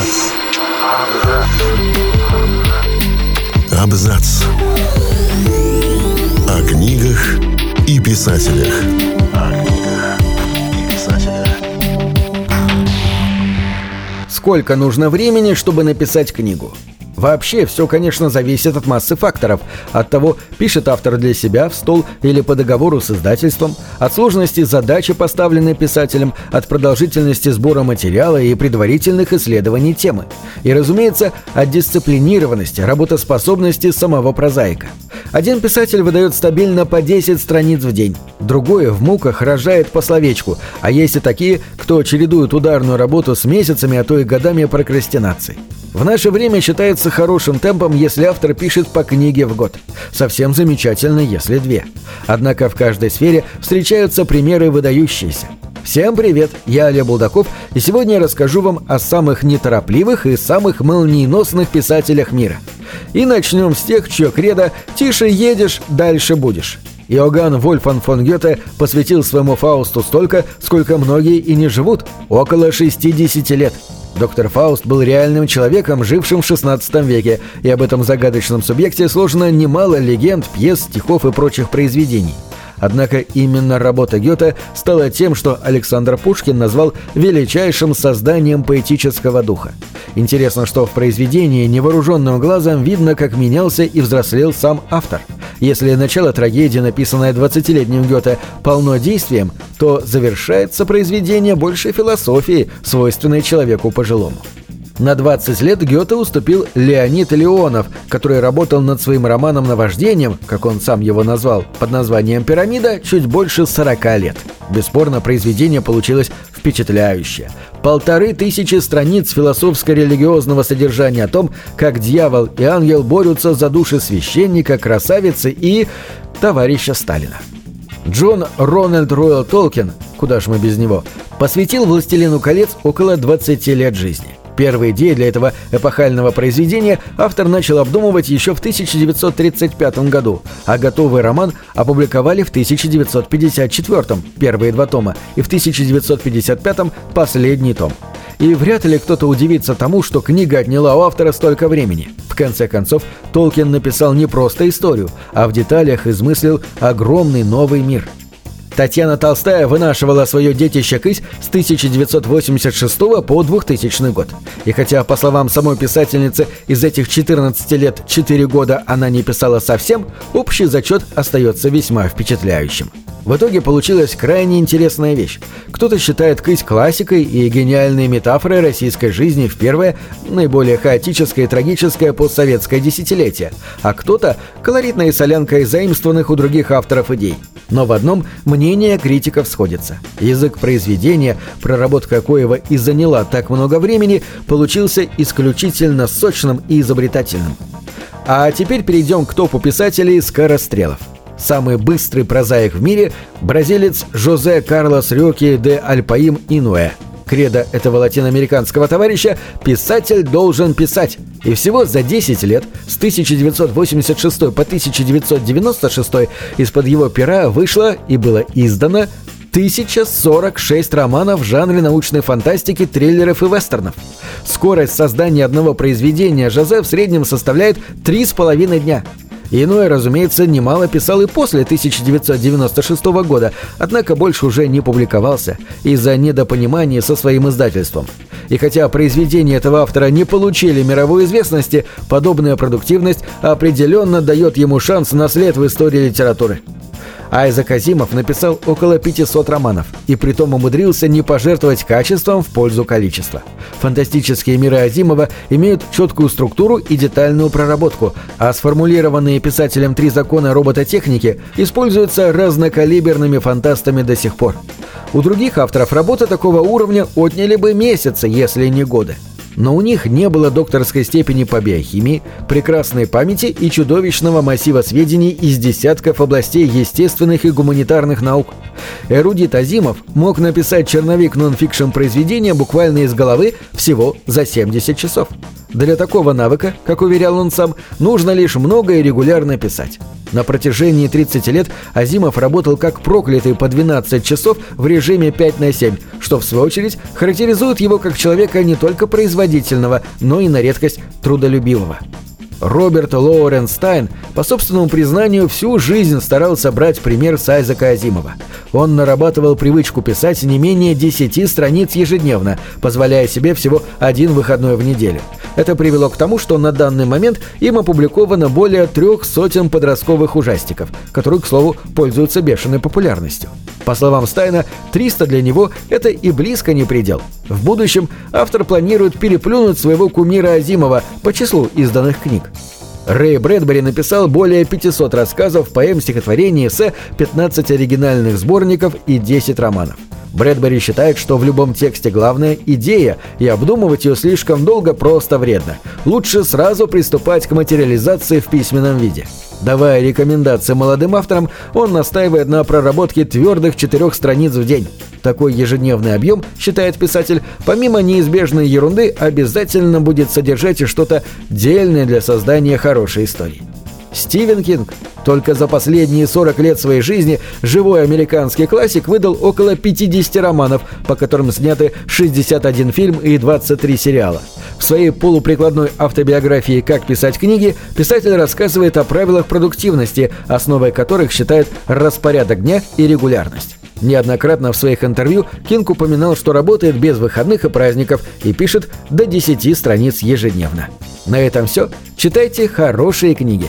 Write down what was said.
Абзац. Абзац. О книгах и писателях. Сколько нужно времени, чтобы написать книгу? Вообще, все, конечно, зависит от массы факторов. От того, пишет автор для себя, в стол или по договору с издательством, от сложности задачи, поставленной писателем, от продолжительности сбора материала и предварительных исследований темы. И, разумеется, от дисциплинированности, работоспособности самого прозаика. Один писатель выдает стабильно по 10 страниц в день, другой в муках рожает по словечку, а есть и такие, кто чередует ударную работу с месяцами, а то и годами прокрастинации. В наше время считается хорошим темпом, если автор пишет по книге в год. Совсем замечательно, если две. Однако в каждой сфере встречаются примеры выдающиеся. Всем привет, я Олег Булдаков, и сегодня я расскажу вам о самых неторопливых и самых молниеносных писателях мира. И начнем с тех, чье кредо «Тише едешь, дальше будешь». Иоганн Вольфан фон Гёте посвятил своему Фаусту столько, сколько многие и не живут – около 60 лет – Доктор Фауст был реальным человеком, жившим в XVI веке, и об этом загадочном субъекте сложено немало легенд, пьес, стихов и прочих произведений. Однако именно работа Гёте стала тем, что Александр Пушкин назвал величайшим созданием поэтического духа. Интересно, что в произведении невооруженным глазом видно, как менялся и взрослел сам автор. Если начало трагедии, написанное 20-летним Гёте, полно действием, то завершается произведение больше философии, свойственной человеку пожилому. На 20 лет Гёте уступил Леонид Леонов, который работал над своим романом «Наваждением», как он сам его назвал, под названием «Пирамида» чуть больше 40 лет. Бесспорно, произведение получилось впечатляющее. Полторы тысячи страниц философско-религиозного содержания о том, как дьявол и ангел борются за души священника, красавицы и товарища Сталина. Джон Рональд Ройл Толкин, куда ж мы без него, посвятил «Властелину колец» около 20 лет жизни. Первые идеи для этого эпохального произведения автор начал обдумывать еще в 1935 году, а готовый роман опубликовали в 1954 первые два тома и в 1955 последний том. И вряд ли кто-то удивится тому, что книга отняла у автора столько времени. В конце концов, Толкин написал не просто историю, а в деталях измыслил огромный новый мир – Татьяна Толстая вынашивала свое детище Кысь с 1986 по 2000 год. И хотя, по словам самой писательницы, из этих 14 лет 4 года она не писала совсем, общий зачет остается весьма впечатляющим. В итоге получилась крайне интересная вещь. Кто-то считает «Кысь» классикой и гениальной метафорой российской жизни в первое, наиболее хаотическое и трагическое постсоветское десятилетие, а кто-то – колоритной солянкой заимствованных у других авторов идей. Но в одном мнение критиков сходится. Язык произведения, проработка коего и заняла так много времени, получился исключительно сочным и изобретательным. А теперь перейдем к топу писателей скорострелов самый быстрый прозаик в мире – бразилец Жозе Карлос Рёки де Альпаим Инуэ. Кредо этого латиноамериканского товарища «писатель должен писать». И всего за 10 лет, с 1986 по 1996, из-под его пера вышло и было издано 1046 романов в жанре научной фантастики, триллеров и вестернов. Скорость создания одного произведения Жозе в среднем составляет 3,5 дня – Иной, разумеется, немало писал и после 1996 года, однако больше уже не публиковался из-за недопонимания со своим издательством. И хотя произведения этого автора не получили мировой известности, подобная продуктивность определенно дает ему шанс на след в истории литературы. Айзек Азимов написал около 500 романов, и притом умудрился не пожертвовать качеством в пользу количества. Фантастические миры Азимова имеют четкую структуру и детальную проработку, а сформулированные писателем три закона робототехники используются разнокалиберными фантастами до сих пор. У других авторов работы такого уровня отняли бы месяцы, если не годы но у них не было докторской степени по биохимии, прекрасной памяти и чудовищного массива сведений из десятков областей естественных и гуманитарных наук. Эрудит Азимов мог написать черновик нон-фикшн произведения буквально из головы всего за 70 часов. Для такого навыка, как уверял он сам, нужно лишь много и регулярно писать. На протяжении 30 лет Азимов работал как проклятый по 12 часов в режиме 5 на 7, что в свою очередь характеризует его как человека не только производительного, но и на редкость трудолюбивого. Роберт Лоуренс Стайн, по собственному признанию, всю жизнь старался брать пример с Айзека Азимова. Он нарабатывал привычку писать не менее 10 страниц ежедневно, позволяя себе всего один выходной в неделю. Это привело к тому, что на данный момент им опубликовано более трех сотен подростковых ужастиков, которые, к слову, пользуются бешеной популярностью. По словам Стайна, 300 для него – это и близко не предел. В будущем автор планирует переплюнуть своего кумира Азимова по числу изданных книг. Рэй Брэдбери написал более 500 рассказов, поэм, стихотворений, эссе, 15 оригинальных сборников и 10 романов. Брэдбери считает, что в любом тексте главная – идея, и обдумывать ее слишком долго просто вредно. Лучше сразу приступать к материализации в письменном виде. Давая рекомендации молодым авторам, он настаивает на проработке твердых четырех страниц в день. Такой ежедневный объем, считает писатель, помимо неизбежной ерунды, обязательно будет содержать и что-то дельное для создания хорошей истории. Стивен Кинг только за последние 40 лет своей жизни живой американский классик выдал около 50 романов, по которым сняты 61 фильм и 23 сериала. В своей полуприкладной автобиографии «Как писать книги» писатель рассказывает о правилах продуктивности, основой которых считает распорядок дня и регулярность. Неоднократно в своих интервью Кинг упоминал, что работает без выходных и праздников и пишет до 10 страниц ежедневно. На этом все. Читайте хорошие книги.